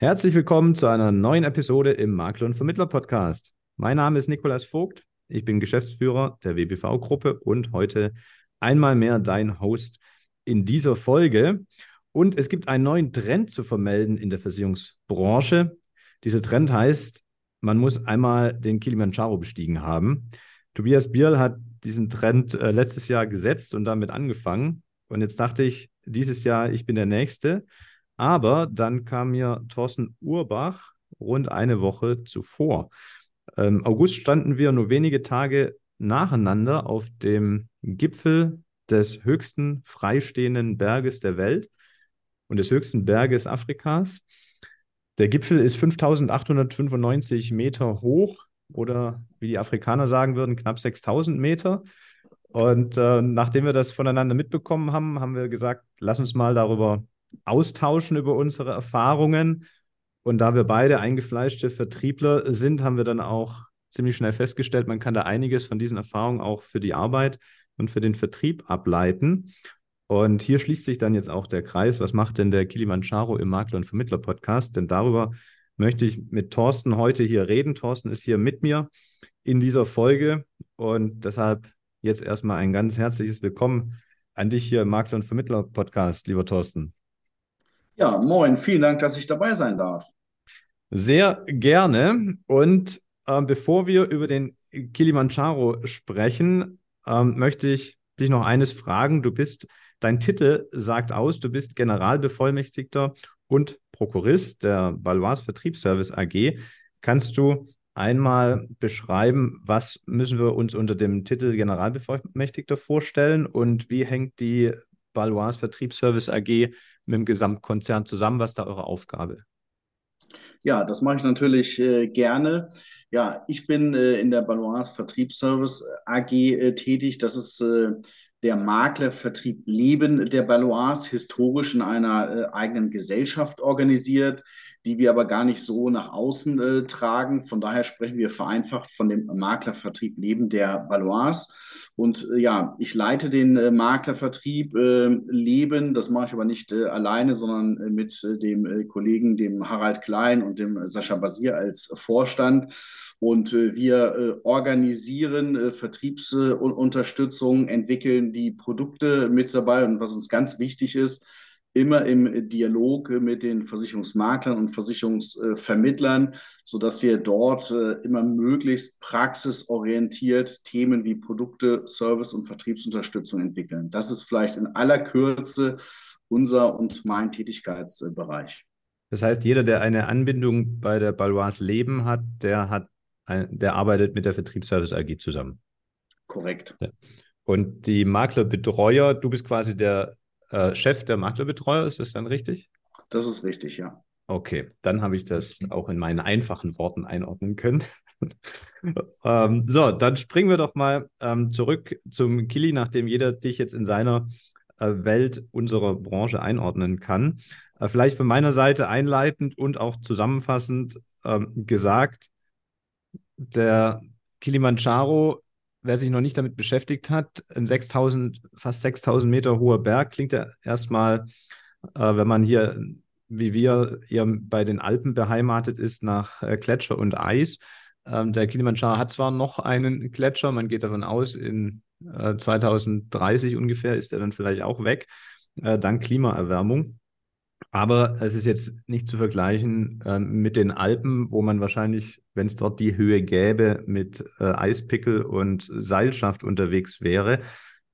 Herzlich willkommen zu einer neuen Episode im Makler und Vermittler Podcast. Mein Name ist Nikolas Vogt. Ich bin Geschäftsführer der WBV-Gruppe und heute einmal mehr dein Host in dieser Folge. Und es gibt einen neuen Trend zu vermelden in der Versicherungsbranche. Dieser Trend heißt, man muss einmal den Kilimanjaro bestiegen haben. Tobias Bierl hat diesen Trend äh, letztes Jahr gesetzt und damit angefangen. Und jetzt dachte ich, dieses Jahr, ich bin der Nächste. Aber dann kam mir Thorsten Urbach rund eine Woche zuvor. Im August standen wir nur wenige Tage nacheinander auf dem Gipfel des höchsten freistehenden Berges der Welt und des höchsten Berges Afrikas. Der Gipfel ist 5895 Meter hoch oder wie die Afrikaner sagen würden, knapp 6000 Meter. Und äh, nachdem wir das voneinander mitbekommen haben, haben wir gesagt, lass uns mal darüber austauschen über unsere Erfahrungen. Und da wir beide eingefleischte Vertriebler sind, haben wir dann auch ziemlich schnell festgestellt, man kann da einiges von diesen Erfahrungen auch für die Arbeit und für den Vertrieb ableiten. Und hier schließt sich dann jetzt auch der Kreis. Was macht denn der Kilimanjaro im Makler- und Vermittler-Podcast? Denn darüber möchte ich mit Thorsten heute hier reden. Thorsten ist hier mit mir in dieser Folge und deshalb jetzt erstmal ein ganz herzliches Willkommen an dich hier im Makler- und Vermittler-Podcast, lieber Thorsten. Ja, moin, vielen Dank, dass ich dabei sein darf. Sehr gerne. Und äh, bevor wir über den Kilimanjaro sprechen, äh, möchte ich dich noch eines fragen. Du bist, dein Titel sagt aus, du bist Generalbevollmächtigter und Prokurist der Balois Vertriebsservice AG. Kannst du einmal beschreiben, was müssen wir uns unter dem Titel Generalbevollmächtigter vorstellen und wie hängt die Balois Vertriebsservice AG mit dem Gesamtkonzern zusammen? Was ist da eure Aufgabe? Ja, das mache ich natürlich äh, gerne. Ja, ich bin äh, in der Balois Vertriebsservice AG äh, tätig. Das ist äh, der Maklervertrieb Leben der Balois, historisch in einer äh, eigenen Gesellschaft organisiert, die wir aber gar nicht so nach außen äh, tragen. Von daher sprechen wir vereinfacht von dem Maklervertrieb Leben der Balois. Und äh, ja, ich leite den äh, Maklervertrieb äh, Leben. Das mache ich aber nicht äh, alleine, sondern mit dem Kollegen, dem Harald Klein und dem Sascha Basier als Vorstand. Und wir organisieren Vertriebsunterstützung, entwickeln die Produkte mit dabei. Und was uns ganz wichtig ist, immer im Dialog mit den Versicherungsmaklern und Versicherungsvermittlern, sodass wir dort äh, immer möglichst praxisorientiert Themen wie Produkte, Service und Vertriebsunterstützung entwickeln. Das ist vielleicht in aller Kürze unser und mein Tätigkeitsbereich. Das heißt, jeder, der eine Anbindung bei der Balois Leben hat, der hat, der arbeitet mit der Vertriebsservice AG zusammen. Korrekt. Und die Maklerbetreuer, du bist quasi der äh, Chef der Maklerbetreuer, ist das dann richtig? Das ist richtig, ja. Okay, dann habe ich das auch in meinen einfachen Worten einordnen können. ähm, so, dann springen wir doch mal ähm, zurück zum Kili, nachdem jeder dich jetzt in seiner äh, Welt unserer Branche einordnen kann. Äh, vielleicht von meiner Seite einleitend und auch zusammenfassend ähm, gesagt, der Kilimanjaro wer sich noch nicht damit beschäftigt hat, ein 6000, fast 6000 Meter hoher Berg klingt ja erstmal, äh, wenn man hier, wie wir, eher bei den Alpen beheimatet ist, nach äh, Gletscher und Eis. Ähm, der Kilimanjaro hat zwar noch einen Gletscher, man geht davon aus, in äh, 2030 ungefähr ist er dann vielleicht auch weg, äh, dank Klimaerwärmung. Aber es ist jetzt nicht zu vergleichen äh, mit den Alpen, wo man wahrscheinlich, wenn es dort die Höhe gäbe, mit äh, Eispickel und Seilschaft unterwegs wäre,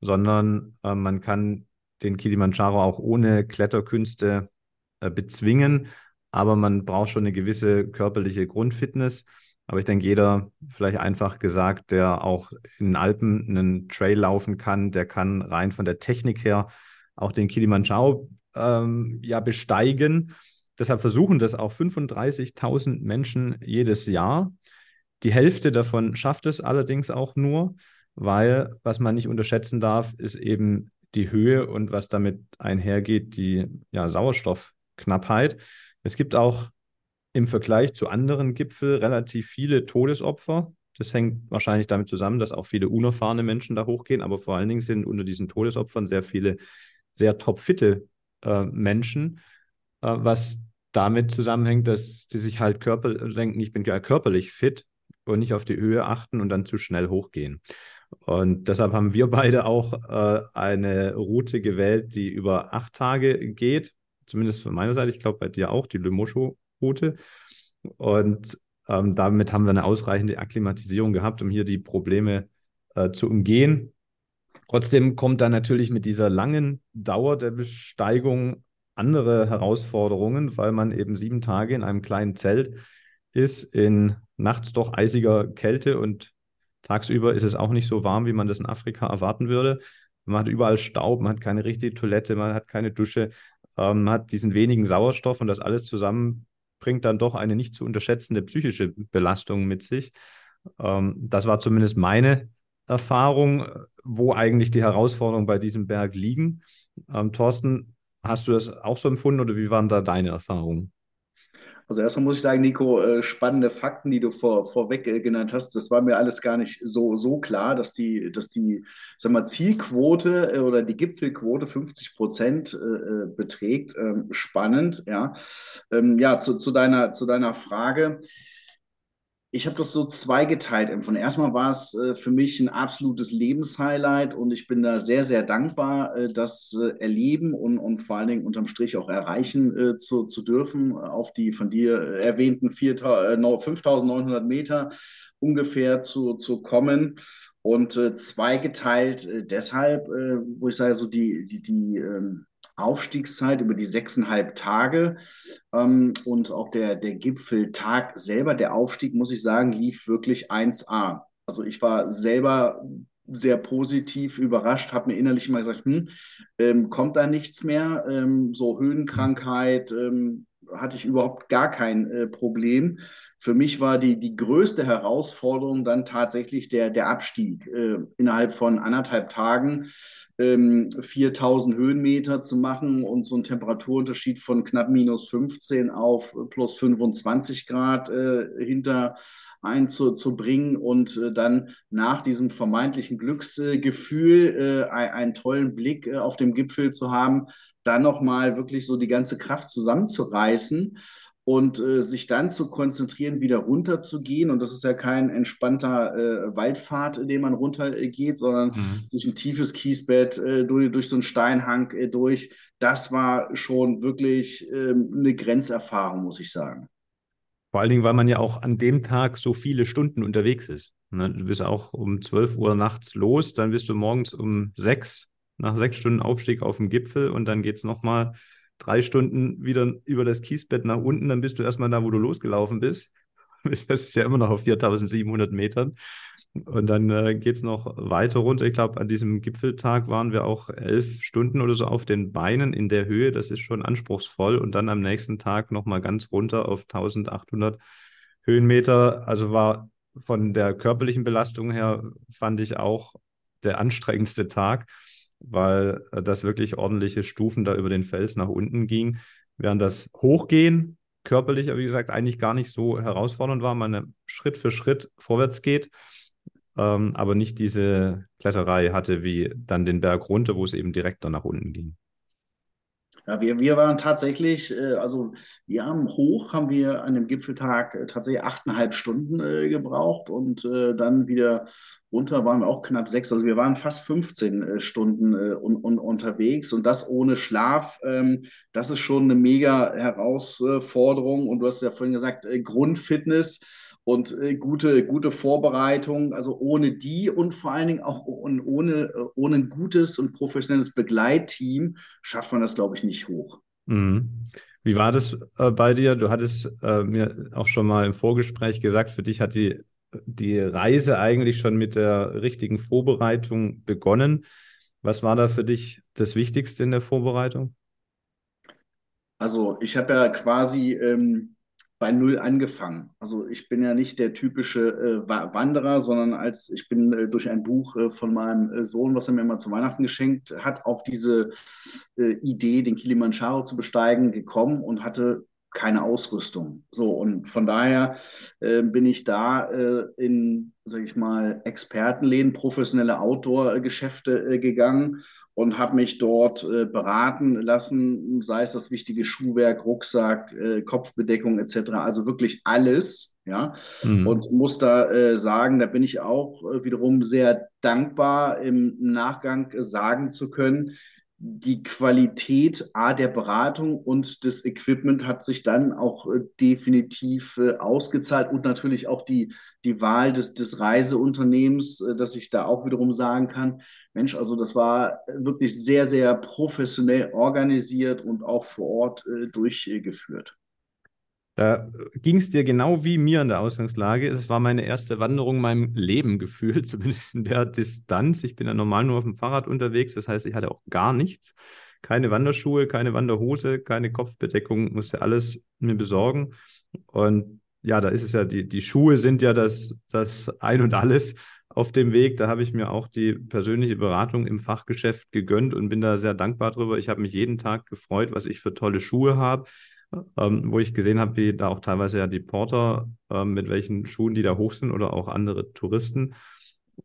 sondern äh, man kann den Kilimanjaro auch ohne Kletterkünste äh, bezwingen, aber man braucht schon eine gewisse körperliche Grundfitness. Aber ich denke, jeder, vielleicht einfach gesagt, der auch in den Alpen einen Trail laufen kann, der kann rein von der Technik her auch den Kilimanjaro ähm, ja besteigen. Deshalb versuchen das auch 35.000 Menschen jedes Jahr. Die Hälfte davon schafft es allerdings auch nur, weil was man nicht unterschätzen darf, ist eben die Höhe und was damit einhergeht, die ja, Sauerstoffknappheit. Es gibt auch im Vergleich zu anderen Gipfeln relativ viele Todesopfer. Das hängt wahrscheinlich damit zusammen, dass auch viele unerfahrene Menschen da hochgehen, aber vor allen Dingen sind unter diesen Todesopfern sehr viele sehr topfitte äh, Menschen, äh, was damit zusammenhängt, dass sie sich halt Körper denken, ich bin ja körperlich fit und nicht auf die Höhe achten und dann zu schnell hochgehen. Und deshalb haben wir beide auch äh, eine Route gewählt, die über acht Tage geht. Zumindest von meiner Seite. Ich glaube bei dir auch, die Le Moscho-Route. Und ähm, damit haben wir eine ausreichende Akklimatisierung gehabt, um hier die Probleme äh, zu umgehen. Trotzdem kommt da natürlich mit dieser langen Dauer der Besteigung andere Herausforderungen, weil man eben sieben Tage in einem kleinen Zelt ist, in nachts doch eisiger Kälte und tagsüber ist es auch nicht so warm, wie man das in Afrika erwarten würde. Man hat überall Staub, man hat keine richtige Toilette, man hat keine Dusche, ähm, man hat diesen wenigen Sauerstoff und das alles zusammen bringt dann doch eine nicht zu unterschätzende psychische Belastung mit sich. Ähm, das war zumindest meine Erfahrung, wo eigentlich die Herausforderungen bei diesem Berg liegen. Ähm, Thorsten, hast du das auch so empfunden oder wie waren da deine Erfahrungen? Also erstmal muss ich sagen, Nico, äh, spannende Fakten, die du vor, vorweg äh, genannt hast, das war mir alles gar nicht so, so klar, dass die, dass die sag mal, Zielquote äh, oder die Gipfelquote 50 Prozent beträgt. Ähm, spannend, ja. Ähm, ja, zu, zu, deiner, zu deiner Frage ich habe das so zweigeteilt empfunden. Erstmal war es äh, für mich ein absolutes Lebenshighlight und ich bin da sehr, sehr dankbar, äh, das äh, erleben und, und vor allen Dingen unterm Strich auch erreichen äh, zu, zu dürfen, auf die von dir erwähnten 5.900 äh, Meter ungefähr zu, zu kommen. Und äh, zweigeteilt deshalb, wo ich sage, so die, die, die ähm, Aufstiegszeit über die sechseinhalb Tage ähm, und auch der, der Gipfeltag selber, der Aufstieg, muss ich sagen, lief wirklich 1A. Also ich war selber sehr positiv überrascht, habe mir innerlich immer gesagt, hm, ähm, kommt da nichts mehr, ähm, so Höhenkrankheit, ähm, hatte ich überhaupt gar kein äh, Problem. Für mich war die, die größte Herausforderung dann tatsächlich der, der Abstieg. Äh, innerhalb von anderthalb Tagen ähm, 4000 Höhenmeter zu machen und so einen Temperaturunterschied von knapp minus 15 auf plus 25 Grad äh, hinter einzubringen und äh, dann nach diesem vermeintlichen Glücksgefühl äh, einen tollen Blick äh, auf dem Gipfel zu haben, dann nochmal wirklich so die ganze Kraft zusammenzureißen und äh, sich dann zu konzentrieren, wieder runterzugehen. Und das ist ja kein entspannter äh, Waldpfad, den man runtergeht, sondern mhm. durch ein tiefes Kiesbett, äh, durch, durch so einen Steinhang äh, durch. Das war schon wirklich ähm, eine Grenzerfahrung, muss ich sagen. Vor allen Dingen, weil man ja auch an dem Tag so viele Stunden unterwegs ist. Ne? Du bist auch um 12 Uhr nachts los, dann bist du morgens um 6 nach sechs Stunden Aufstieg auf dem Gipfel und dann geht es nochmal drei Stunden wieder über das Kiesbett nach unten, dann bist du erstmal da, wo du losgelaufen bist. Das ist ja immer noch auf 4700 Metern. Und dann äh, geht es noch weiter runter. Ich glaube, an diesem Gipfeltag waren wir auch elf Stunden oder so auf den Beinen in der Höhe. Das ist schon anspruchsvoll. Und dann am nächsten Tag nochmal ganz runter auf 1800 Höhenmeter. Also war von der körperlichen Belastung her, fand ich auch der anstrengendste Tag weil äh, das wirklich ordentliche Stufen da über den Fels nach unten ging. Während das Hochgehen körperlich, wie gesagt, eigentlich gar nicht so herausfordernd war, man Schritt für Schritt vorwärts geht, ähm, aber nicht diese Kletterei hatte wie dann den Berg runter, wo es eben direkt dann nach unten ging. Ja, wir, wir waren tatsächlich, äh, also wir haben hoch, haben wir an dem Gipfeltag äh, tatsächlich achteinhalb Stunden äh, gebraucht und äh, dann wieder runter waren wir auch knapp sechs. Also wir waren fast 15 äh, Stunden äh, un, un, unterwegs und das ohne Schlaf. Ähm, das ist schon eine mega Herausforderung und du hast ja vorhin gesagt, Grundfitness und äh, gute, gute Vorbereitung. Also ohne die und vor allen Dingen auch ohne, ohne ein gutes und professionelles Begleitteam schafft man das, glaube ich, nicht hoch. Mhm. Wie war das äh, bei dir? Du hattest äh, mir auch schon mal im Vorgespräch gesagt, für dich hat die, die Reise eigentlich schon mit der richtigen Vorbereitung begonnen. Was war da für dich das Wichtigste in der Vorbereitung? Also ich habe ja quasi ähm, bei Null angefangen. Also ich bin ja nicht der typische äh, Wanderer, sondern als ich bin äh, durch ein Buch äh, von meinem äh, Sohn, was er mir mal zu Weihnachten geschenkt hat, auf diese äh, Idee, den Kilimanjaro zu besteigen, gekommen und hatte keine Ausrüstung. So, und von daher äh, bin ich da äh, in, sag ich mal, Expertenläden, professionelle Outdoor-Geschäfte äh, gegangen und habe mich dort äh, beraten lassen, sei es das wichtige Schuhwerk, Rucksack, äh, Kopfbedeckung etc. Also wirklich alles, ja. Mhm. Und muss da äh, sagen, da bin ich auch wiederum sehr dankbar, im Nachgang sagen zu können, die Qualität A der Beratung und des Equipment hat sich dann auch äh, definitiv äh, ausgezahlt und natürlich auch die, die Wahl des, des Reiseunternehmens, äh, dass ich da auch wiederum sagen kann, Mensch, also das war wirklich sehr, sehr professionell organisiert und auch vor Ort äh, durchgeführt. Da ging es dir genau wie mir in der Ausgangslage. Es war meine erste Wanderung in meinem Leben gefühlt, zumindest in der Distanz. Ich bin ja normal nur auf dem Fahrrad unterwegs, das heißt, ich hatte auch gar nichts. Keine Wanderschuhe, keine Wanderhose, keine Kopfbedeckung, musste alles mir besorgen. Und ja, da ist es ja, die, die Schuhe sind ja das, das Ein und Alles auf dem Weg. Da habe ich mir auch die persönliche Beratung im Fachgeschäft gegönnt und bin da sehr dankbar drüber. Ich habe mich jeden Tag gefreut, was ich für tolle Schuhe habe ähm, wo ich gesehen habe, wie da auch teilweise ja die Porter, ähm, mit welchen Schuhen die da hoch sind oder auch andere Touristen.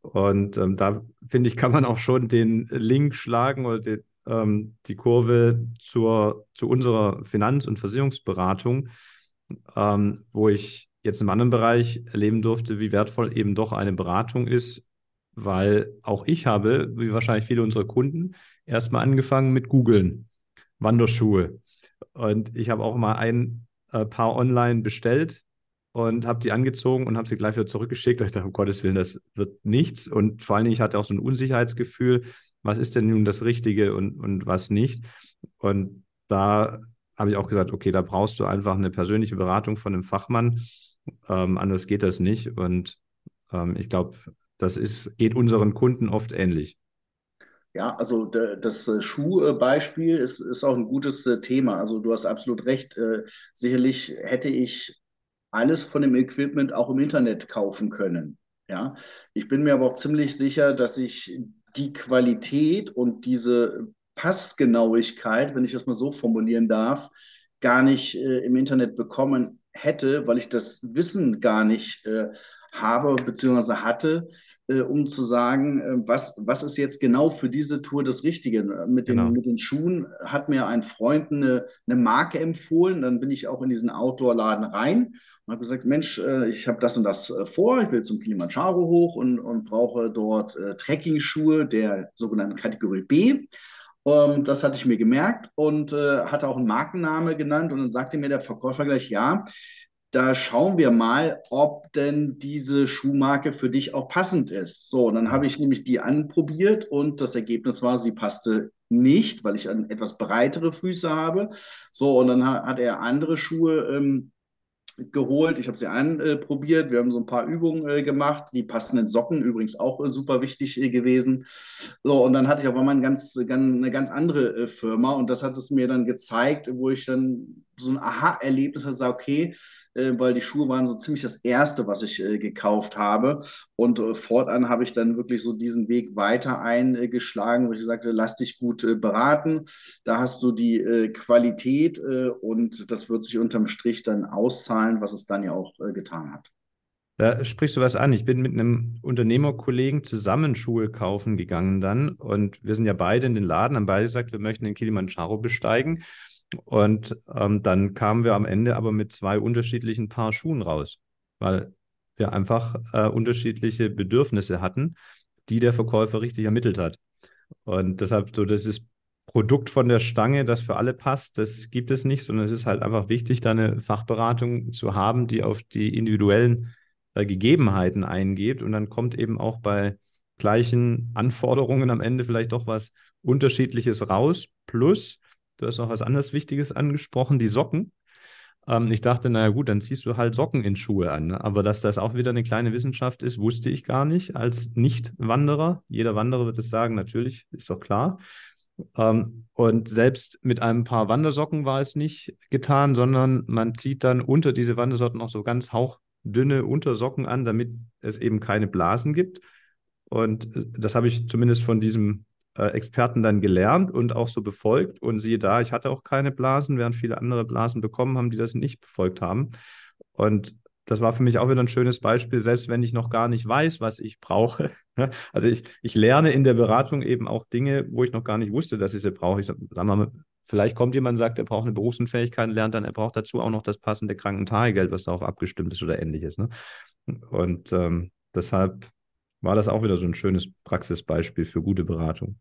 Und ähm, da finde ich, kann man auch schon den Link schlagen oder den, ähm, die Kurve zur, zu unserer Finanz- und Versicherungsberatung, ähm, wo ich jetzt im anderen Bereich erleben durfte, wie wertvoll eben doch eine Beratung ist, weil auch ich habe, wie wahrscheinlich viele unserer Kunden, erstmal angefangen mit Googeln, Wanderschuhe. Und ich habe auch mal ein äh, paar online bestellt und habe die angezogen und habe sie gleich wieder zurückgeschickt. Ich dachte, um Gottes Willen, das wird nichts. Und vor allen Dingen, ich hatte auch so ein Unsicherheitsgefühl, was ist denn nun das Richtige und, und was nicht. Und da habe ich auch gesagt, okay, da brauchst du einfach eine persönliche Beratung von einem Fachmann. Ähm, anders geht das nicht. Und ähm, ich glaube, das ist, geht unseren Kunden oft ähnlich. Ja, also das äh, Schuhbeispiel ist, ist auch ein gutes äh, Thema. Also du hast absolut recht. Äh, sicherlich hätte ich alles von dem Equipment auch im Internet kaufen können. Ja, ich bin mir aber auch ziemlich sicher, dass ich die Qualität und diese Passgenauigkeit, wenn ich das mal so formulieren darf, gar nicht im Internet bekommen hätte, weil ich das Wissen gar nicht habe bzw. hatte, äh, um zu sagen, äh, was, was ist jetzt genau für diese Tour das Richtige. Mit den, genau. mit den Schuhen hat mir ein Freund eine, eine Marke empfohlen, dann bin ich auch in diesen Outdoor-Laden rein und habe gesagt, Mensch, äh, ich habe das und das äh, vor, ich will zum Kilimanjaro hoch und, und brauche dort äh, Trekking-Schuhe der sogenannten Kategorie B. Um, ähm, das hatte ich mir gemerkt und äh, hatte auch einen Markenname genannt. Und dann sagte mir der Verkäufer gleich, ja, da schauen wir mal, ob denn diese Schuhmarke für dich auch passend ist. So, dann habe ich nämlich die anprobiert und das Ergebnis war, sie passte nicht, weil ich etwas breitere Füße habe. So, und dann hat er andere Schuhe ähm, geholt. Ich habe sie anprobiert. Wir haben so ein paar Übungen äh, gemacht. Die passenden Socken übrigens auch äh, super wichtig äh, gewesen. So, und dann hatte ich auf einmal ein ganz, ganz, eine ganz andere äh, Firma und das hat es mir dann gezeigt, wo ich dann so ein Aha-Erlebnis hatte, okay, äh, weil die Schuhe waren so ziemlich das Erste, was ich äh, gekauft habe. Und äh, fortan habe ich dann wirklich so diesen Weg weiter eingeschlagen, wo ich sagte, lass dich gut äh, beraten. Da hast du die äh, Qualität äh, und das wird sich unterm Strich dann auszahlen, was es dann ja auch getan hat. Da sprichst du was an. Ich bin mit einem Unternehmerkollegen zusammen Schuhe kaufen gegangen dann und wir sind ja beide in den Laden, haben beide gesagt, wir möchten den Kilimanjaro besteigen. Und ähm, dann kamen wir am Ende aber mit zwei unterschiedlichen Paar Schuhen raus, weil wir einfach äh, unterschiedliche Bedürfnisse hatten, die der Verkäufer richtig ermittelt hat. Und deshalb so das ist Produkt von der Stange, das für alle passt, das gibt es nicht, sondern es ist halt einfach wichtig, da eine Fachberatung zu haben, die auf die individuellen äh, Gegebenheiten eingeht. Und dann kommt eben auch bei gleichen Anforderungen am Ende vielleicht doch was Unterschiedliches raus. Plus, Du hast noch was anderes Wichtiges angesprochen, die Socken. Ähm, ich dachte, naja gut, dann ziehst du halt Socken in Schuhe an. Ne? Aber dass das auch wieder eine kleine Wissenschaft ist, wusste ich gar nicht als Nicht-Wanderer. Jeder Wanderer wird es sagen, natürlich, ist doch klar. Ähm, und selbst mit einem paar Wandersocken war es nicht getan, sondern man zieht dann unter diese Wandersocken noch so ganz hauchdünne Untersocken an, damit es eben keine Blasen gibt. Und äh, das habe ich zumindest von diesem äh, Experten dann gelernt und auch so befolgt. Und siehe da, ich hatte auch keine Blasen, während viele andere Blasen bekommen haben, die das nicht befolgt haben. Und das war für mich auch wieder ein schönes Beispiel, selbst wenn ich noch gar nicht weiß, was ich brauche. Also ich, ich lerne in der Beratung eben auch Dinge, wo ich noch gar nicht wusste, dass ich sie brauche. Ich sag mal, vielleicht kommt jemand und sagt, er braucht eine Berufsunfähigkeit, lernt dann, er braucht dazu auch noch das passende Krankentagegeld, was darauf abgestimmt ist oder ähnliches. Ne? Und ähm, deshalb war das auch wieder so ein schönes Praxisbeispiel für gute Beratung.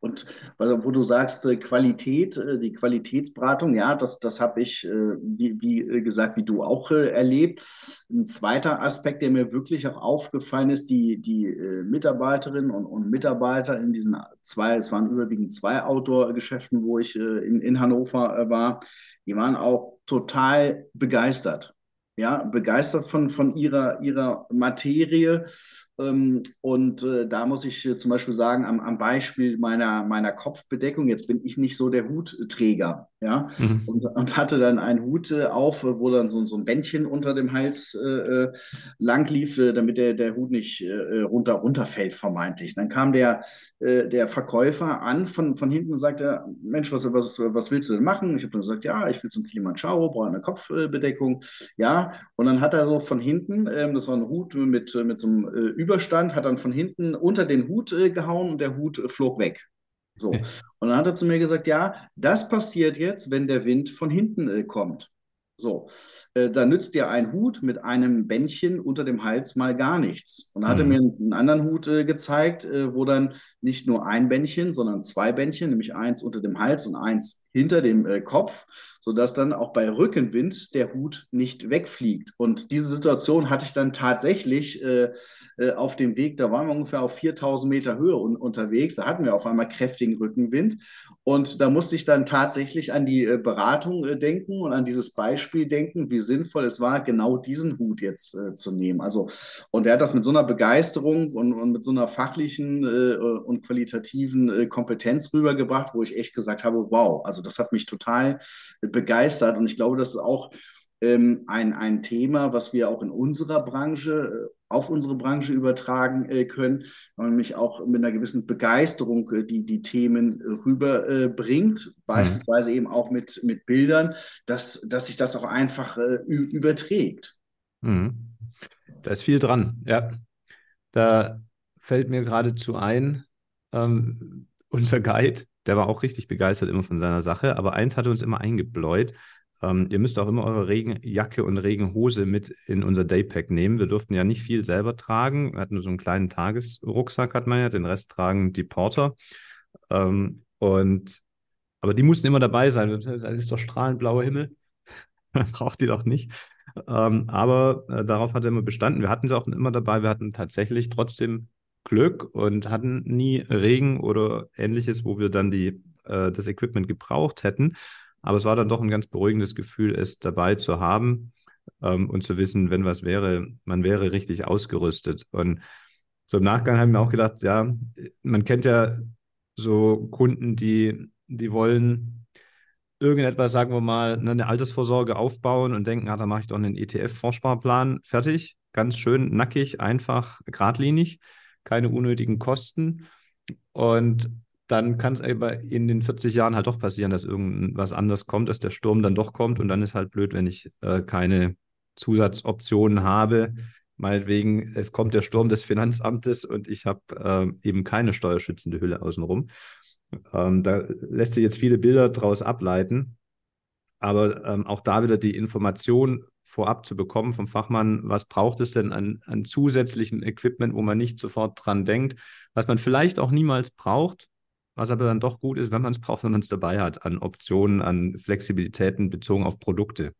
Und wo du sagst, äh, Qualität, äh, die Qualitätsberatung, ja, das, das habe ich, äh, wie, wie, gesagt, wie du auch erlebt. Ein zweiter Aspekt, der mir wirklich auch aufgefallen ist, die, die Mitarbeiterinnen und, und Mitarbeiter in diesen zwei, es waren überwiegend zwei Outdoor-Geschäften, wo ich in, in Hannover war, die waren auch total begeistert ja, begeistert von, von ihrer, ihrer Materie und äh, da muss ich äh, zum Beispiel sagen, am, am, Beispiel meiner, meiner Kopfbedeckung, jetzt bin ich nicht so der Hutträger, ja, mhm. und, und, hatte dann einen Hut äh, auf, wo dann so, so, ein Bändchen unter dem Hals äh, lang lief, damit der, der Hut nicht äh, runter, runterfällt, vermeintlich. Dann kam der, äh, der Verkäufer an von, von hinten und sagte, Mensch, was, was, was willst du denn machen? Ich habe dann gesagt, ja, ich will zum Kilimanjaro, brauche eine Kopfbedeckung, ja, und dann hat er so von hinten, ähm, das war ein Hut mit, mit so einem Über Überstand, hat dann von hinten unter den Hut äh, gehauen und der Hut äh, flog weg. So. Und dann hat er zu mir gesagt, ja, das passiert jetzt, wenn der Wind von hinten äh, kommt. So, äh, da nützt dir ein Hut mit einem Bändchen unter dem Hals mal gar nichts. Und dann mhm. hat er mhm. mir einen anderen Hut äh, gezeigt, äh, wo dann nicht nur ein Bändchen, sondern zwei Bändchen, nämlich eins unter dem Hals und eins hinter dem äh, Kopf, sodass dann auch bei Rückenwind der Hut nicht wegfliegt. Und diese Situation hatte ich dann tatsächlich äh, äh, auf dem Weg, da waren wir ungefähr auf 4000 Meter Höhe un unterwegs, da hatten wir auf einmal kräftigen Rückenwind und da musste ich dann tatsächlich an die äh, Beratung äh, denken und an dieses Beispiel denken, wie sinnvoll es war, genau diesen Hut jetzt äh, zu nehmen. Also, und er hat das mit so einer Begeisterung und, und mit so einer fachlichen äh, und qualitativen Kompetenz rübergebracht, wo ich echt gesagt habe, wow, also also das hat mich total begeistert und ich glaube, das ist auch ähm, ein, ein Thema, was wir auch in unserer Branche, äh, auf unsere Branche übertragen äh, können, weil nämlich auch mit einer gewissen Begeisterung äh, die, die Themen rüberbringt, äh, beispielsweise mhm. eben auch mit, mit Bildern, dass, dass sich das auch einfach äh, überträgt. Mhm. Da ist viel dran, ja. Da fällt mir geradezu ein, ähm, unser Guide, der war auch richtig begeistert immer von seiner Sache. Aber eins hatte uns immer eingebläut. Ähm, ihr müsst auch immer eure Regenjacke und Regenhose mit in unser Daypack nehmen. Wir durften ja nicht viel selber tragen. Wir hatten nur so einen kleinen Tagesrucksack, hat man ja. Den Rest tragen die Porter. Ähm, und, aber die mussten immer dabei sein. Das ist doch strahlend blauer Himmel. Braucht die doch nicht. Ähm, aber äh, darauf hat er immer bestanden. Wir hatten sie auch immer dabei. Wir hatten tatsächlich trotzdem Glück und hatten nie Regen oder ähnliches, wo wir dann die, äh, das Equipment gebraucht hätten. Aber es war dann doch ein ganz beruhigendes Gefühl, es dabei zu haben ähm, und zu wissen, wenn was wäre, man wäre richtig ausgerüstet. Und so im Nachgang haben wir auch gedacht, ja, man kennt ja so Kunden, die, die wollen irgendetwas, sagen wir mal, ne, eine Altersvorsorge aufbauen und denken, ah, da mache ich doch einen ETF-Vorsparplan fertig. Ganz schön nackig, einfach, geradlinig keine unnötigen Kosten. Und dann kann es aber in den 40 Jahren halt doch passieren, dass irgendwas anderes kommt, dass der Sturm dann doch kommt. Und dann ist halt blöd, wenn ich äh, keine Zusatzoptionen habe. Meinetwegen, es kommt der Sturm des Finanzamtes und ich habe äh, eben keine steuerschützende Hülle außenrum. Ähm, da lässt sich jetzt viele Bilder draus ableiten. Aber ähm, auch da wieder die Information vorab zu bekommen vom Fachmann, was braucht es denn an, an zusätzlichem Equipment, wo man nicht sofort dran denkt, was man vielleicht auch niemals braucht, was aber dann doch gut ist, wenn man es braucht, wenn man es dabei hat, an Optionen, an Flexibilitäten bezogen auf Produkte.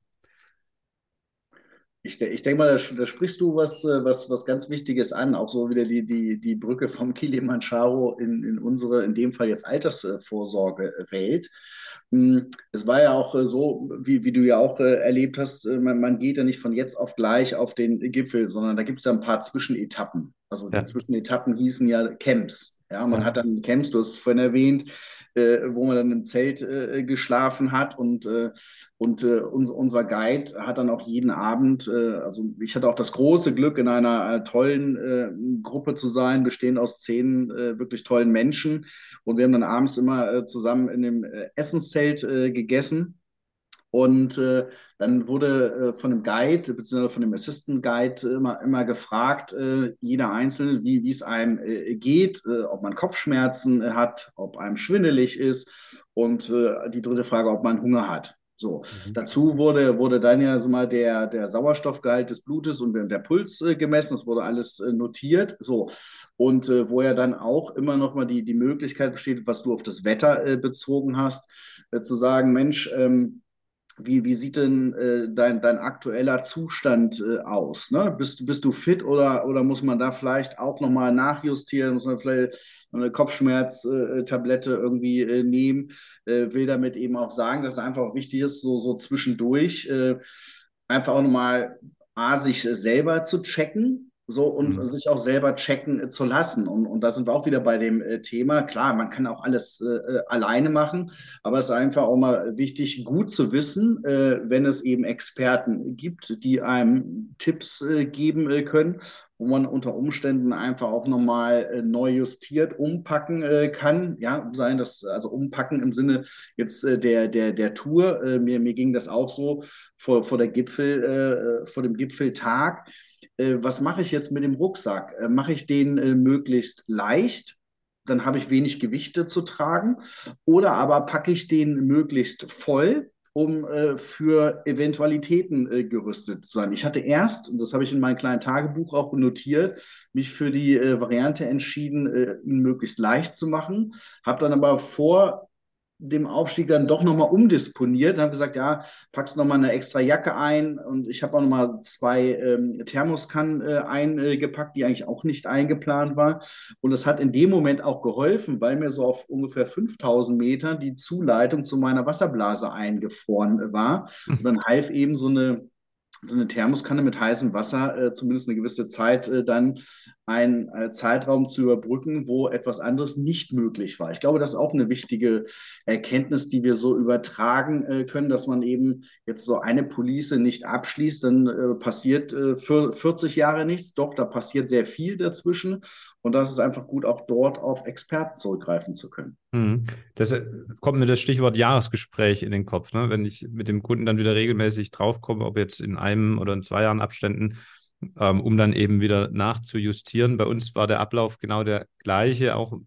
Ich, ich denke mal, da, da, sprichst du was, äh, was, was ganz Wichtiges an, auch so wieder die, die, die Brücke vom Kilimanjaro in, in unsere, in dem Fall jetzt Altersvorsorge-Welt. Hm, es war ja auch äh, so, wie, wie du ja auch äh, erlebt hast, man, man geht ja nicht von jetzt auf gleich auf den Gipfel, sondern da gibt es ja ein paar Zwischenetappen. Also die ja. Zwischenetappen hießen ja Camps. Ja, man ja. hat dann Camps, du hast es vorhin erwähnt, äh, wo man dann im Zelt äh, geschlafen hat. Und, äh, und äh, uns, unser Guide hat dann auch jeden Abend, äh, also ich hatte auch das große Glück, in einer äh, tollen Gruppe zu sein, bestehend aus zehn wirklich tollen Menschen. Und wir haben dann abends immer zusammen in dem Essenszelt gegessen. Und äh, dann wurde äh, von dem Guide bzw. von dem Assistant Guide immer, immer gefragt, äh, jeder Einzelne, wie es einem äh, geht, äh, ob man Kopfschmerzen äh, hat, ob einem schwindelig ist und die dritte Frage, ob man Hunger hat. So, mhm. dazu wurde, wurde dann ja so mal der, der Sauerstoffgehalt des Blutes und der Puls gemessen, das wurde alles notiert. So, und wo ja dann auch immer noch mal die, die Möglichkeit besteht, was du auf das Wetter bezogen hast, zu sagen, Mensch, ähm, wie, wie sieht denn äh, dein, dein aktueller Zustand äh, aus? Ne? Bist, bist du fit oder, oder muss man da vielleicht auch nochmal nachjustieren? Muss man vielleicht eine Kopfschmerztablette irgendwie äh, nehmen? Äh, will damit eben auch sagen, dass es einfach wichtig ist, so, so zwischendurch äh, einfach auch nochmal A, sich selber zu checken, so und mhm. sich auch selber checken äh, zu lassen. Und, und da sind wir auch wieder bei dem äh, Thema. Klar, man kann auch alles äh, äh, alleine machen, aber es ist einfach auch mal wichtig, gut zu wissen, äh, wenn es eben Experten gibt, die einem Tipps äh, geben können, wo man unter Umständen einfach auch nochmal neu justiert umpacken kann. Ja, sein das, also umpacken im Sinne jetzt der, der, der Tour. mir, mir ging das auch so vor, vor der Gipfel, vor dem Gipfeltag äh, was mache ich jetzt mit dem Rucksack? Äh, mache ich den äh, möglichst leicht? Dann habe ich wenig Gewichte zu tragen. Oder aber packe ich den möglichst voll, um äh, für Eventualitäten äh, gerüstet zu sein. Ich hatte erst, und das habe ich in meinem kleinen Tagebuch auch notiert, mich für die äh, Variante entschieden, ihn möglichst leicht zu machen, habe dann aber vor dem Aufstieg dann doch nochmal umdisponiert und habe gesagt, ja, packst nochmal eine extra Jacke ein und ich habe auch nochmal zwei ähm, Thermoskannen äh, eingepackt, die eigentlich auch nicht eingeplant war. Und das hat in dem Moment auch geholfen, weil mir so auf ungefähr 5000 Metern die Zuleitung zu meiner Wasserblase eingefroren war. Und dann half eben so eine so eine Thermoskanne mit heißem Wasser äh, zumindest eine gewisse Zeit äh, dann einen äh, Zeitraum zu überbrücken, wo etwas anderes nicht möglich war. Ich glaube, das ist auch eine wichtige Erkenntnis, die wir so übertragen äh, können, dass man eben jetzt so eine Police nicht abschließt, dann äh, passiert für 40 Jahre nichts. Doch, da passiert sehr viel dazwischen. Und das ist einfach gut, auch dort auf Experten zurückgreifen zu können. Mhm. Das kommt mir das Stichwort Jahresgespräch in den Kopf. Ne? Wenn ich mit dem Kunden dann wieder regelmäßig draufkomme, ob jetzt in einem oder in zwei Jahren Abständen, ähm, um dann eben wieder nachzujustieren. Bei uns war der Ablauf genau der gleiche, auch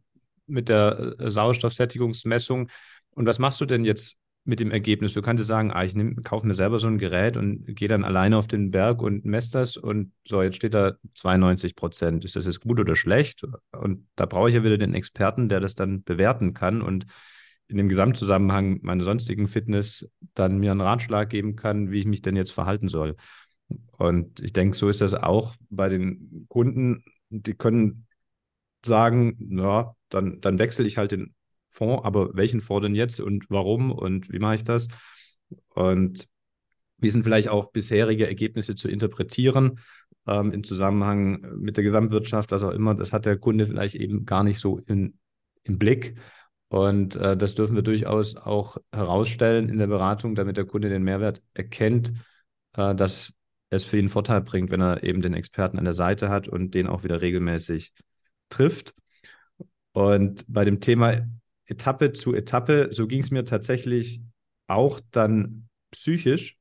mit der äh, Sauerstoffsättigungsmessung. Und was machst du denn jetzt mit dem Ergebnis? Du kannst sagen, ah, ich kaufe mir selber so ein Gerät und gehe dann alleine auf den Berg und messe das und so, jetzt steht da 92 Prozent. Ist das jetzt gut oder schlecht? Und da brauche ich ja wieder den Experten, der das dann bewerten kann und in dem Gesamtzusammenhang meiner sonstigen Fitness dann mir einen Ratschlag geben kann, wie ich mich denn jetzt verhalten soll. Und ich denke, so ist das auch bei den Kunden. Die können sagen, ja, dann, dann wechsle ich halt den Fonds, aber welchen Fonds denn jetzt und warum und wie mache ich das? Und wie sind vielleicht auch bisherige Ergebnisse zu interpretieren ähm, im Zusammenhang mit der Gesamtwirtschaft, was auch immer. Das hat der Kunde vielleicht eben gar nicht so in, im Blick. Und äh, das dürfen wir durchaus auch herausstellen in der Beratung, damit der Kunde den Mehrwert erkennt, äh, dass es für ihn Vorteil bringt, wenn er eben den Experten an der Seite hat und den auch wieder regelmäßig trifft. Und bei dem Thema Etappe zu Etappe, so ging es mir tatsächlich auch dann psychisch,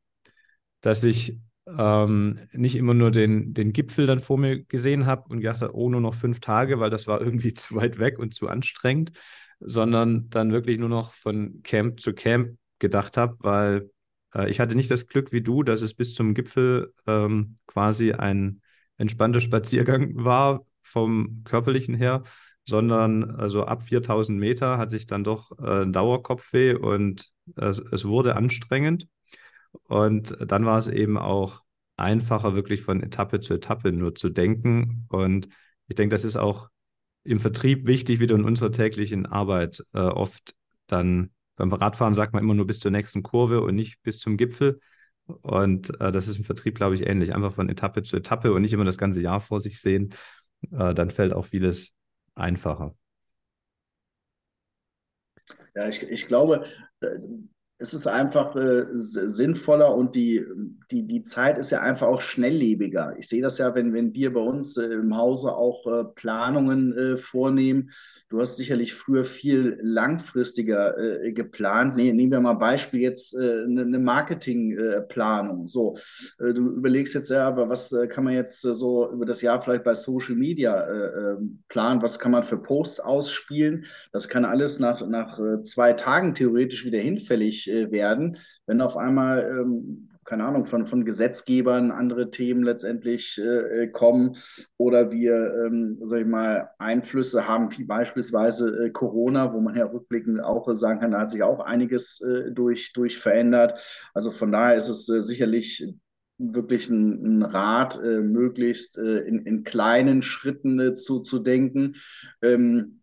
dass ich ähm, nicht immer nur den, den Gipfel dann vor mir gesehen habe und gedacht habe, oh, nur noch fünf Tage, weil das war irgendwie zu weit weg und zu anstrengend, sondern dann wirklich nur noch von Camp zu Camp gedacht habe, weil äh, ich hatte nicht das Glück wie du, dass es bis zum Gipfel ähm, quasi ein entspannter Spaziergang war vom körperlichen her, sondern also ab 4000 Meter hatte ich dann doch äh, Dauerkopfweh und es, es wurde anstrengend. Und dann war es eben auch einfacher, wirklich von Etappe zu Etappe nur zu denken. Und ich denke, das ist auch im Vertrieb wichtig, wieder in unserer täglichen Arbeit. Äh, oft dann beim Radfahren sagt man immer nur bis zur nächsten Kurve und nicht bis zum Gipfel. Und äh, das ist im Vertrieb, glaube ich, ähnlich. Einfach von Etappe zu Etappe und nicht immer das ganze Jahr vor sich sehen. Äh, dann fällt auch vieles einfacher. Ja, ich, ich glaube, äh, es ist einfach äh, sinnvoller und die, die, die Zeit ist ja einfach auch schnelllebiger. Ich sehe das ja, wenn, wenn wir bei uns äh, im Hause auch äh, Planungen äh, vornehmen. Du hast sicherlich früher viel langfristiger äh, geplant. Ne, nehmen wir mal Beispiel jetzt eine, äh, eine Marketingplanung. so, du überlegst jetzt ja, aber was kann man jetzt so über das Jahr vielleicht bei Social Media planen? Was kann man für Posts ausspielen? Das kann alles nach, nach zwei Tagen theoretisch wieder hinfällig werden, wenn auf einmal, ähm, keine Ahnung, von, von Gesetzgebern andere Themen letztendlich äh, kommen oder wir, ähm, sag ich mal, Einflüsse haben, wie beispielsweise äh, Corona, wo man ja rückblickend auch sagen kann, da hat sich auch einiges äh, durch, durch verändert. Also von daher ist es äh, sicherlich wirklich ein, ein Rat, äh, möglichst äh, in, in kleinen Schritten äh, zu, zu denken. Ähm,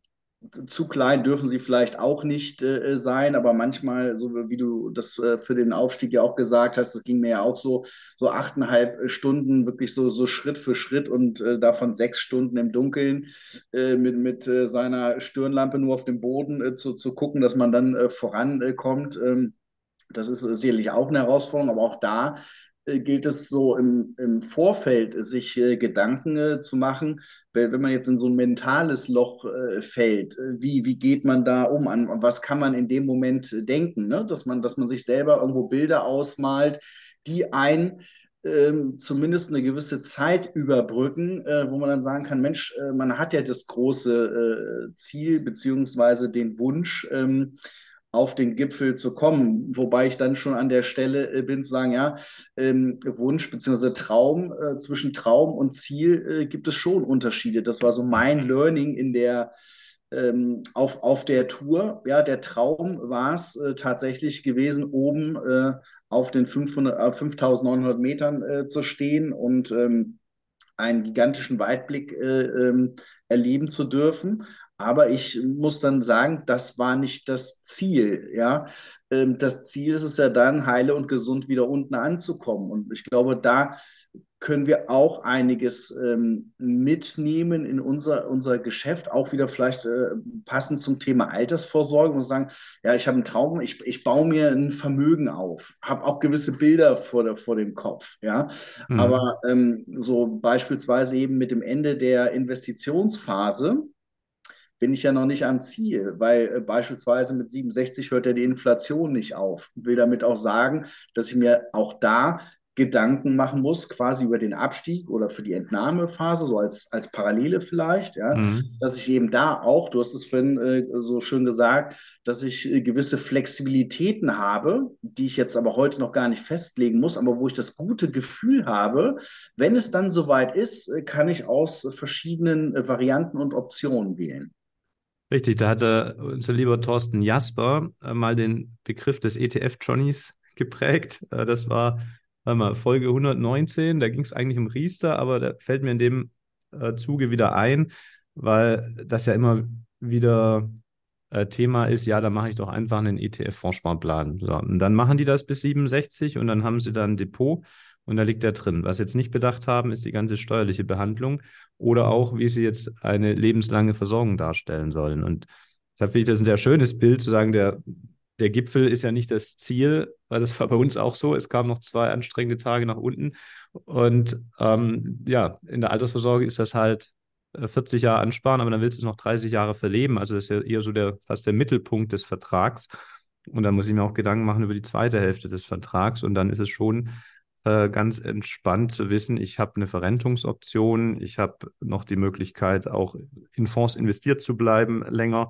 zu klein dürfen sie vielleicht auch nicht äh, sein, aber manchmal, so wie du das äh, für den Aufstieg ja auch gesagt hast, das ging mir ja auch so, so achteinhalb Stunden, wirklich so, so Schritt für Schritt und äh, davon sechs Stunden im Dunkeln äh, mit, mit äh, seiner Stirnlampe nur auf dem Boden äh, zu, zu gucken, dass man dann vorankommt. Ähm, das ist sicherlich auch eine Herausforderung, aber auch da äh, gilt es so im, im Vorfeld, sich äh, Gedanken äh, zu machen, wenn, wenn man jetzt in so ein mentales Loch äh, fällt, äh, wie, wie geht man da um? An was kann man in dem Moment denken? Ne? Dass, man, dass man sich selber irgendwo Bilder ausmalt, die ein ähm, zumindest eine gewisse Zeit überbrücken, äh, wo man dann sagen kann, Mensch, äh, man hat ja das große äh, Ziel beziehungsweise den Wunsch, ähm, auf den Gipfel zu kommen. Wobei ich dann schon an der Stelle äh, bin zu sagen, ja, ähm, Wunsch bzw. Traum, äh, zwischen Traum und Ziel äh, gibt es schon Unterschiede. Das war so mein Learning in der ähm, auf, auf der Tour. Ja, der Traum war es äh, tatsächlich gewesen, oben äh, auf den 500, 5900 Metern äh, zu stehen und ähm, einen gigantischen Weitblick äh, ähm, erleben zu dürfen. Aber ich muss dann sagen, das war nicht das Ziel. Ja, ähm, das Ziel ist es ja dann, heile und gesund wieder unten anzukommen. Und ich glaube, da können wir auch einiges ähm, mitnehmen in unser, unser Geschäft, auch wieder vielleicht äh, passend zum Thema Altersvorsorge und sagen, ja, ich habe einen Traum, ich, ich baue mir ein Vermögen auf, habe auch gewisse Bilder vor, der, vor dem Kopf, ja, mhm. aber ähm, so beispielsweise eben mit dem Ende der Investitionsphase, bin ich ja noch nicht am Ziel, weil äh, beispielsweise mit 67 hört ja die Inflation nicht auf. Ich will damit auch sagen, dass ich mir auch da Gedanken machen muss, quasi über den Abstieg oder für die Entnahmephase, so als, als Parallele vielleicht, ja, mhm. dass ich eben da auch, du hast es vorhin äh, so schön gesagt, dass ich äh, gewisse Flexibilitäten habe, die ich jetzt aber heute noch gar nicht festlegen muss, aber wo ich das gute Gefühl habe, wenn es dann soweit ist, äh, kann ich aus verschiedenen äh, Varianten und Optionen wählen. Richtig, da hatte unser lieber Thorsten Jasper äh, mal den Begriff des ETF-Johnnies geprägt. Äh, das war warte mal, Folge 119, da ging es eigentlich um Riester, aber da fällt mir in dem äh, Zuge wieder ein, weil das ja immer wieder äh, Thema ist, ja, da mache ich doch einfach einen ETF-Fondssparplan. So, und dann machen die das bis 67 und dann haben sie da ein Depot und da liegt der drin. Was sie jetzt nicht bedacht haben, ist die ganze steuerliche Behandlung oder auch, wie sie jetzt eine lebenslange Versorgung darstellen sollen. Und deshalb finde ich das ein sehr schönes Bild, zu sagen, der, der Gipfel ist ja nicht das Ziel, weil das war bei uns auch so. Es kamen noch zwei anstrengende Tage nach unten. Und ähm, ja, in der Altersvorsorge ist das halt 40 äh, Jahre ansparen, aber dann willst du es noch 30 Jahre verleben. Also das ist ja eher so der fast der Mittelpunkt des Vertrags. Und dann muss ich mir auch Gedanken machen über die zweite Hälfte des Vertrags. Und dann ist es schon äh, ganz entspannt zu wissen, ich habe eine Verrentungsoption, ich habe noch die Möglichkeit, auch in Fonds investiert zu bleiben, länger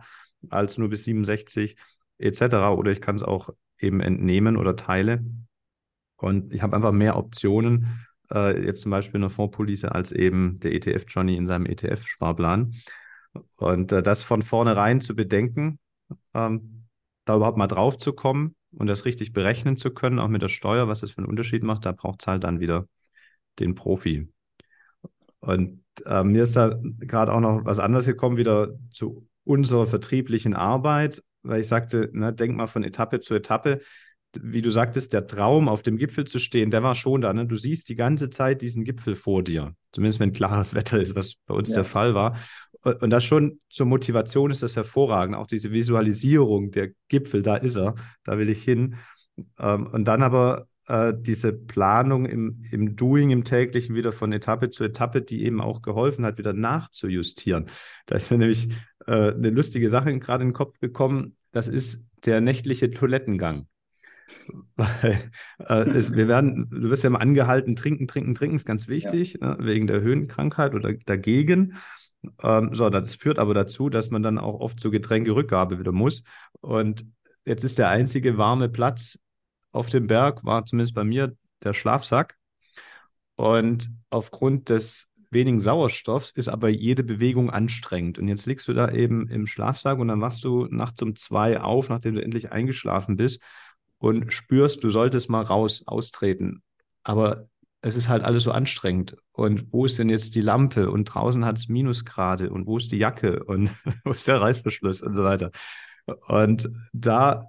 als nur bis 67 etc. Oder ich kann es auch eben entnehmen oder teile. Und ich habe einfach mehr Optionen, äh, jetzt zum Beispiel eine Fondspolice, als eben der ETF Johnny in seinem ETF-Sparplan. Und äh, das von vornherein zu bedenken, ähm, da überhaupt mal drauf zu kommen, und das richtig berechnen zu können, auch mit der Steuer, was das für einen Unterschied macht, da braucht es halt dann wieder den Profi. Und äh, mir ist da gerade auch noch was anderes gekommen, wieder zu unserer vertrieblichen Arbeit, weil ich sagte, ne, denk mal von Etappe zu Etappe. Wie du sagtest, der Traum, auf dem Gipfel zu stehen, der war schon da. Ne? Du siehst die ganze Zeit diesen Gipfel vor dir. Zumindest wenn klares Wetter ist, was bei uns ja. der Fall war. Und das schon zur Motivation ist das hervorragend. Auch diese Visualisierung, der Gipfel, da ist er, da will ich hin. Ähm, und dann aber äh, diese Planung im, im Doing, im täglichen wieder von Etappe zu Etappe, die eben auch geholfen hat, wieder nachzujustieren. Da ist mir nämlich äh, eine lustige Sache gerade in den Kopf gekommen. Das ist der nächtliche Toilettengang. Weil äh, es, wir werden, du wirst ja immer angehalten, trinken, trinken, trinken ist ganz wichtig, ja. ne, wegen der Höhenkrankheit oder dagegen. Ähm, so, das führt aber dazu, dass man dann auch oft zur Getränkerückgabe wieder muss. Und jetzt ist der einzige warme Platz auf dem Berg, war zumindest bei mir der Schlafsack. Und aufgrund des wenigen Sauerstoffs ist aber jede Bewegung anstrengend. Und jetzt liegst du da eben im Schlafsack und dann wachst du nachts um zwei auf, nachdem du endlich eingeschlafen bist und spürst, du solltest mal raus, austreten. Aber es ist halt alles so anstrengend. Und wo ist denn jetzt die Lampe? Und draußen hat es Minusgrade. Und wo ist die Jacke? Und wo ist der Reißverschluss? Und so weiter. Und da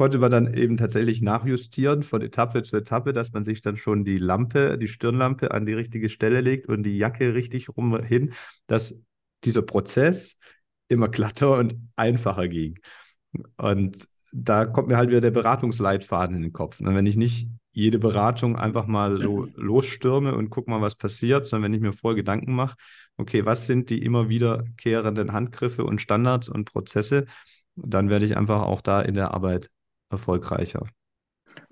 konnte man dann eben tatsächlich nachjustieren von Etappe zu Etappe, dass man sich dann schon die Lampe, die Stirnlampe an die richtige Stelle legt und die Jacke richtig rum hin, dass dieser Prozess immer glatter und einfacher ging. Und da kommt mir halt wieder der Beratungsleitfaden in den Kopf. Und ne? wenn ich nicht jede Beratung einfach mal so losstürme und guck mal, was passiert, sondern wenn ich mir voll Gedanken mache, okay, was sind die immer wiederkehrenden Handgriffe und Standards und Prozesse, dann werde ich einfach auch da in der Arbeit erfolgreicher.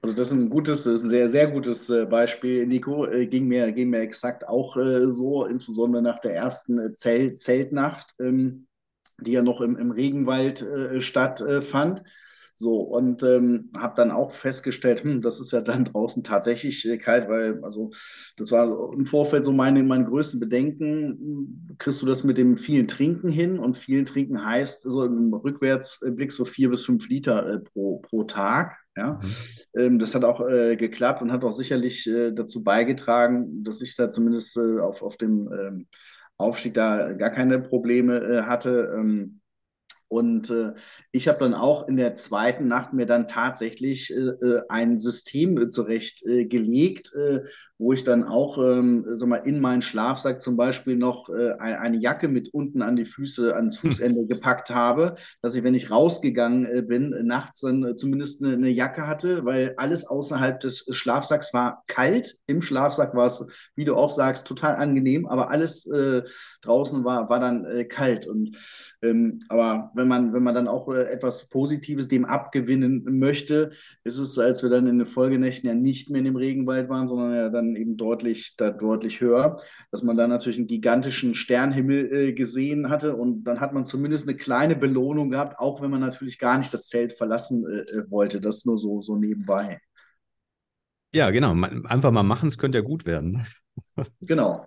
Also das ist ein gutes, ist ein sehr, sehr gutes äh, Beispiel, Nico. Äh, ging mir, ging mir exakt auch äh, so, insbesondere nach der ersten Zelt Zeltnacht, ähm, die ja noch im, im Regenwald stattfand. So, und ähm, habe dann auch festgestellt, hm, das ist ja dann draußen tatsächlich äh, kalt, weil, also, das war im Vorfeld so meine, meine größten Bedenken. Kriegst du das mit dem vielen Trinken hin? Und vielen Trinken heißt so im Rückwärtsblick so vier bis fünf Liter äh, pro, pro Tag. Ja, mhm. ähm, das hat auch äh, geklappt und hat auch sicherlich äh, dazu beigetragen, dass ich da zumindest äh, auf, auf dem ähm, Aufstieg da gar keine Probleme äh, hatte. Ähm, und äh, ich habe dann auch in der zweiten Nacht mir dann tatsächlich äh, äh ein System äh, zurechtgelegt, äh, wo ich dann auch ähm, sag mal, in meinen Schlafsack zum Beispiel noch äh, eine Jacke mit unten an die Füße, ans hm. Fußende gepackt habe, dass ich, wenn ich rausgegangen äh, bin, nachts dann äh, zumindest eine, eine, Jacke hatte, weil alles außerhalb des Schlafsacks war kalt. Im Schlafsack war es, wie du auch sagst, total angenehm, aber alles äh, draußen war, war dann äh, kalt. Und ähm, aber wenn man, wenn man dann auch äh, etwas Positives dem abgewinnen möchte, ist es, als wir dann in den Folgenächten ja nicht mehr in dem Regenwald waren, sondern ja dann eben deutlich, da deutlich höher, dass man da natürlich einen gigantischen Sternhimmel äh, gesehen hatte und dann hat man zumindest eine kleine Belohnung gehabt, auch wenn man natürlich gar nicht das Zelt verlassen äh, äh wollte. Das nur so, so nebenbei. Ja, genau. Einfach mal machen, es könnte ja gut werden. Genau.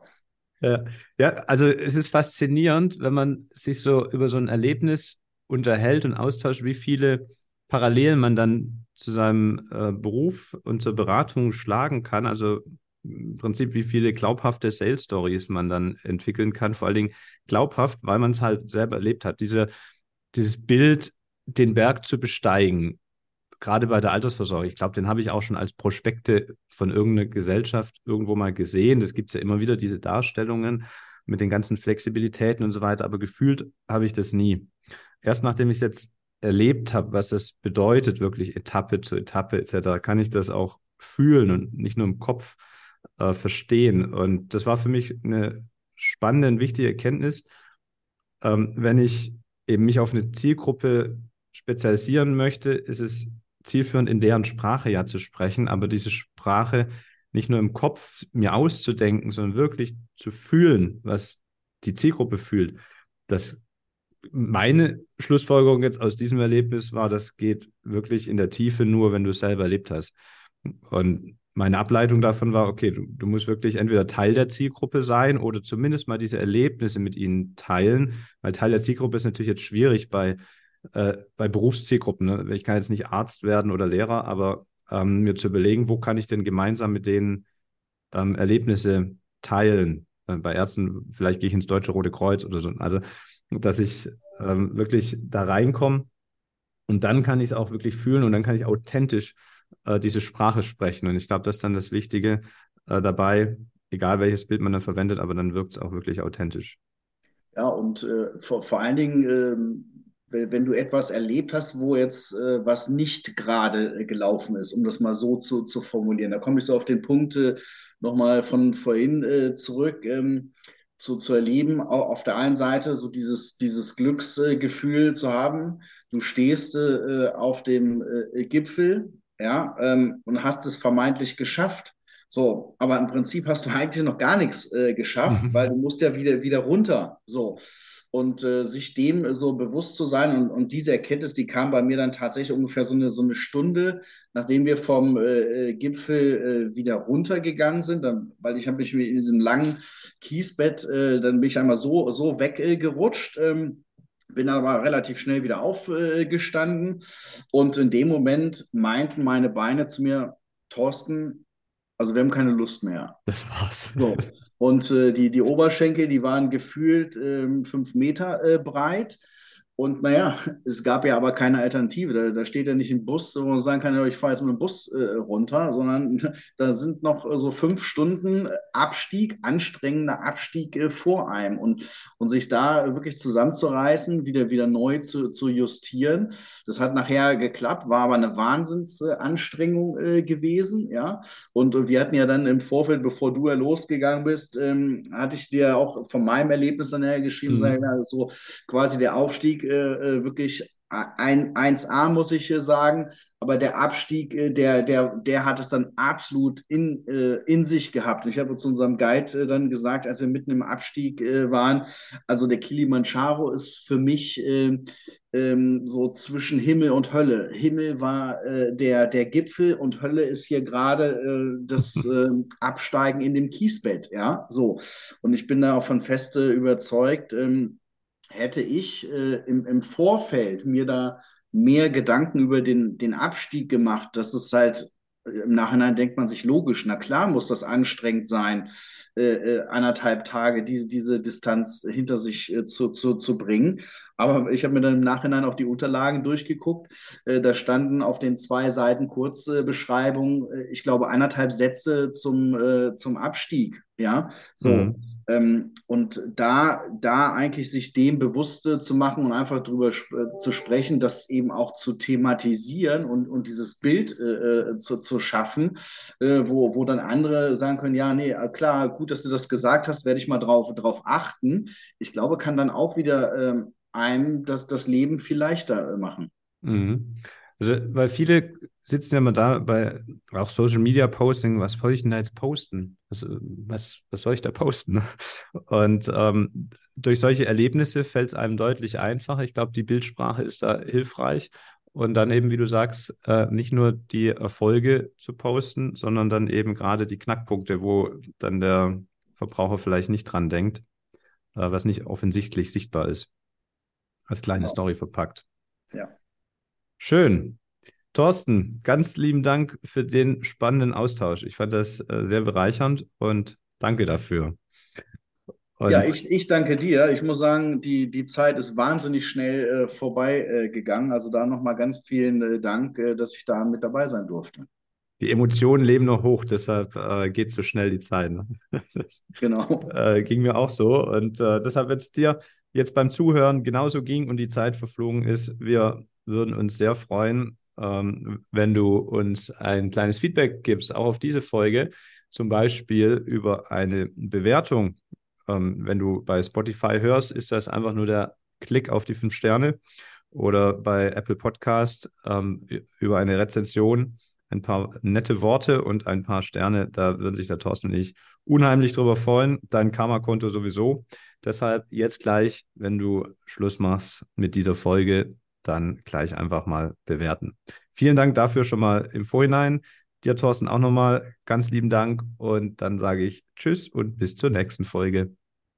Ja, ja, also es ist faszinierend, wenn man sich so über so ein Erlebnis unterhält und austauscht, wie viele Parallelen man dann zu seinem äh, Beruf und zur Beratung schlagen kann. Also im Prinzip, wie viele glaubhafte Sales Stories man dann entwickeln kann. Vor allen Dingen glaubhaft, weil man es halt selber erlebt hat. Diese, dieses Bild, den Berg zu besteigen, gerade bei der Altersvorsorge, ich glaube, den habe ich auch schon als Prospekte von irgendeiner Gesellschaft irgendwo mal gesehen. Das gibt es ja immer wieder, diese Darstellungen mit den ganzen Flexibilitäten und so weiter. Aber gefühlt habe ich das nie. Erst nachdem ich es jetzt erlebt habe, was es bedeutet, wirklich Etappe zu Etappe etc., kann ich das auch fühlen und nicht nur im Kopf äh, verstehen. Und das war für mich eine spannende und wichtige Erkenntnis, ähm, wenn ich eben mich auf eine Zielgruppe spezialisieren möchte, ist es zielführend, in deren Sprache ja zu sprechen, aber diese Sprache nicht nur im Kopf mir auszudenken, sondern wirklich zu fühlen, was die Zielgruppe fühlt. Das meine Schlussfolgerung jetzt aus diesem Erlebnis war, das geht wirklich in der Tiefe nur, wenn du es selber erlebt hast. Und meine Ableitung davon war, okay, du, du, musst wirklich entweder Teil der Zielgruppe sein oder zumindest mal diese Erlebnisse mit ihnen teilen, weil Teil der Zielgruppe ist natürlich jetzt schwierig bei, äh, bei Berufszielgruppen. Ne? Ich kann jetzt nicht Arzt werden oder Lehrer, aber ähm, mir zu überlegen, wo kann ich denn gemeinsam mit denen ähm, Erlebnisse teilen. Äh, bei Ärzten, vielleicht gehe ich ins Deutsche Rote Kreuz oder so. Also, dass ich ähm, wirklich da reinkomme und dann kann ich es auch wirklich fühlen und dann kann ich authentisch äh, diese Sprache sprechen. Und ich glaube, das ist dann das Wichtige äh, dabei, egal welches Bild man dann verwendet, aber dann wirkt es auch wirklich authentisch. Ja, und äh, vor, vor allen Dingen, ähm, wenn, du etwas erlebt hast, wo jetzt äh, was nicht gerade äh, gelaufen ist, um das mal so zu, zu formulieren. Da komme ich so auf den Punkt äh, nochmal von vorhin äh, zurück. Ähm, zu, zu erleben, auf der einen Seite so dieses, dieses Glücksgefühl zu haben, du stehst äh, auf dem Gipfel, ja, ähm, und hast es vermeintlich geschafft. So, aber im Prinzip hast du eigentlich noch gar nichts geschafft, mhm. weil du musst ja wieder, wieder runter. So und äh, sich dem so bewusst zu sein. Und, und diese Erkenntnis, die kam bei mir dann tatsächlich ungefähr so eine, so eine Stunde, nachdem wir vom äh, äh Gipfel äh, wieder runtergegangen sind, dann, weil ich habe mich in diesem langen Kiesbett, äh, dann bin ich einmal so, so weggerutscht. Ähm, bin aber relativ schnell wieder aufgestanden und in dem Moment meinten meine Beine zu mir, Thorsten, also wir haben keine Lust mehr. Das war's. So. Und äh, die, die Oberschenkel, die waren gefühlt äh, fünf Meter äh, breit. Und naja, es gab ja aber keine Alternative. Da, da steht ja nicht ein Bus, wo man sagen kann, ja, ich fahre jetzt mit dem Bus äh, runter, sondern da sind noch so fünf Stunden Abstieg, anstrengender Abstieg äh, vor einem. Und, und sich da wirklich zusammenzureißen, wieder, wieder neu zu, zu justieren, das hat nachher geklappt, war aber eine Wahnsinnsanstrengung äh, gewesen. Ja? Und wir hatten ja dann im Vorfeld, bevor du ja losgegangen bist, ähm, hatte ich dir auch von meinem Erlebnis dann her geschrieben, mhm. sagen, so quasi der Aufstieg äh, äh, wirklich ein 1A, muss ich sagen. Aber der Abstieg, äh, der, der, der hat es dann absolut in, äh, in sich gehabt. Ich habe zu unserem Guide dann gesagt, als wir mitten im Abstieg waren, also der Kilimanjaro ist für mich ähm, so zwischen Himmel und Hölle. Himmel war äh, der, der Gipfel und Hölle ist hier gerade äh, das äh, Absteigen in dem Kiesbett, ja, so. Und ich bin davon feste überzeugt, ähm, hätte ich äh, im, im Vorfeld mir da mehr Gedanken über den, den Abstieg gemacht, dass es halt im Nachhinein denkt man sich logisch, na klar muss das anstrengend sein, äh, äh, anderthalb Tage diese, diese Distanz hinter sich äh, zu, zu, zu bringen. Aber ich habe mir dann im Nachhinein auch die Unterlagen durchgeguckt. Äh, da standen auf den zwei Seiten Kurzbeschreibungen, äh, ich glaube, eineinhalb Sätze zum, äh, zum Abstieg. Ja, so. Mhm. Ähm, und da, da eigentlich sich dem bewusste zu machen und einfach darüber sp äh, zu sprechen, das eben auch zu thematisieren und, und dieses Bild äh, äh, zu, zu schaffen, äh, wo, wo dann andere sagen können, ja, nee, äh, klar, gut, dass du das gesagt hast, werde ich mal drauf, drauf achten. Ich glaube, kann dann auch wieder ähm, einem das, das Leben viel leichter machen. Mhm. Also, weil viele sitzen ja mal da bei auch Social Media Posting, was soll ich denn da jetzt posten? Was, was, was soll ich da posten? Und ähm, durch solche Erlebnisse fällt es einem deutlich einfacher. Ich glaube, die Bildsprache ist da hilfreich. Und dann eben, wie du sagst, äh, nicht nur die Erfolge zu posten, sondern dann eben gerade die Knackpunkte, wo dann der Verbraucher vielleicht nicht dran denkt, äh, was nicht offensichtlich sichtbar ist. Als kleine genau. Story verpackt. Ja. Schön. Thorsten, ganz lieben Dank für den spannenden Austausch. Ich fand das äh, sehr bereichernd und danke dafür. Und ja, ich, ich danke dir. Ich muss sagen, die, die Zeit ist wahnsinnig schnell äh, vorbei äh, gegangen. Also da nochmal ganz vielen äh, Dank, äh, dass ich da mit dabei sein durfte. Die Emotionen leben noch hoch, deshalb äh, geht so schnell die Zeit. Ne? Das, genau. ging mir auch so. Und deshalb, wenn es dir jetzt beim Zuhören genauso ging und die Zeit verflogen ist, wir würden uns sehr freuen, ähm, wenn du uns ein kleines Feedback gibst, auch auf diese Folge, zum Beispiel über eine Bewertung. Ähm, wenn du bei Spotify hörst, ist das einfach nur der Klick auf die fünf Sterne oder bei Apple Podcast ähm, über eine Rezension ein paar nette Worte und ein paar Sterne. Da würden sich der Thorsten und ich unheimlich drüber freuen. Dein Karma-Konto sowieso. Deshalb jetzt gleich, wenn du Schluss machst mit dieser Folge, dann gleich einfach mal bewerten. Vielen Dank dafür schon mal im Vorhinein. Dir, Thorsten, auch nochmal ganz lieben Dank und dann sage ich Tschüss und bis zur nächsten Folge.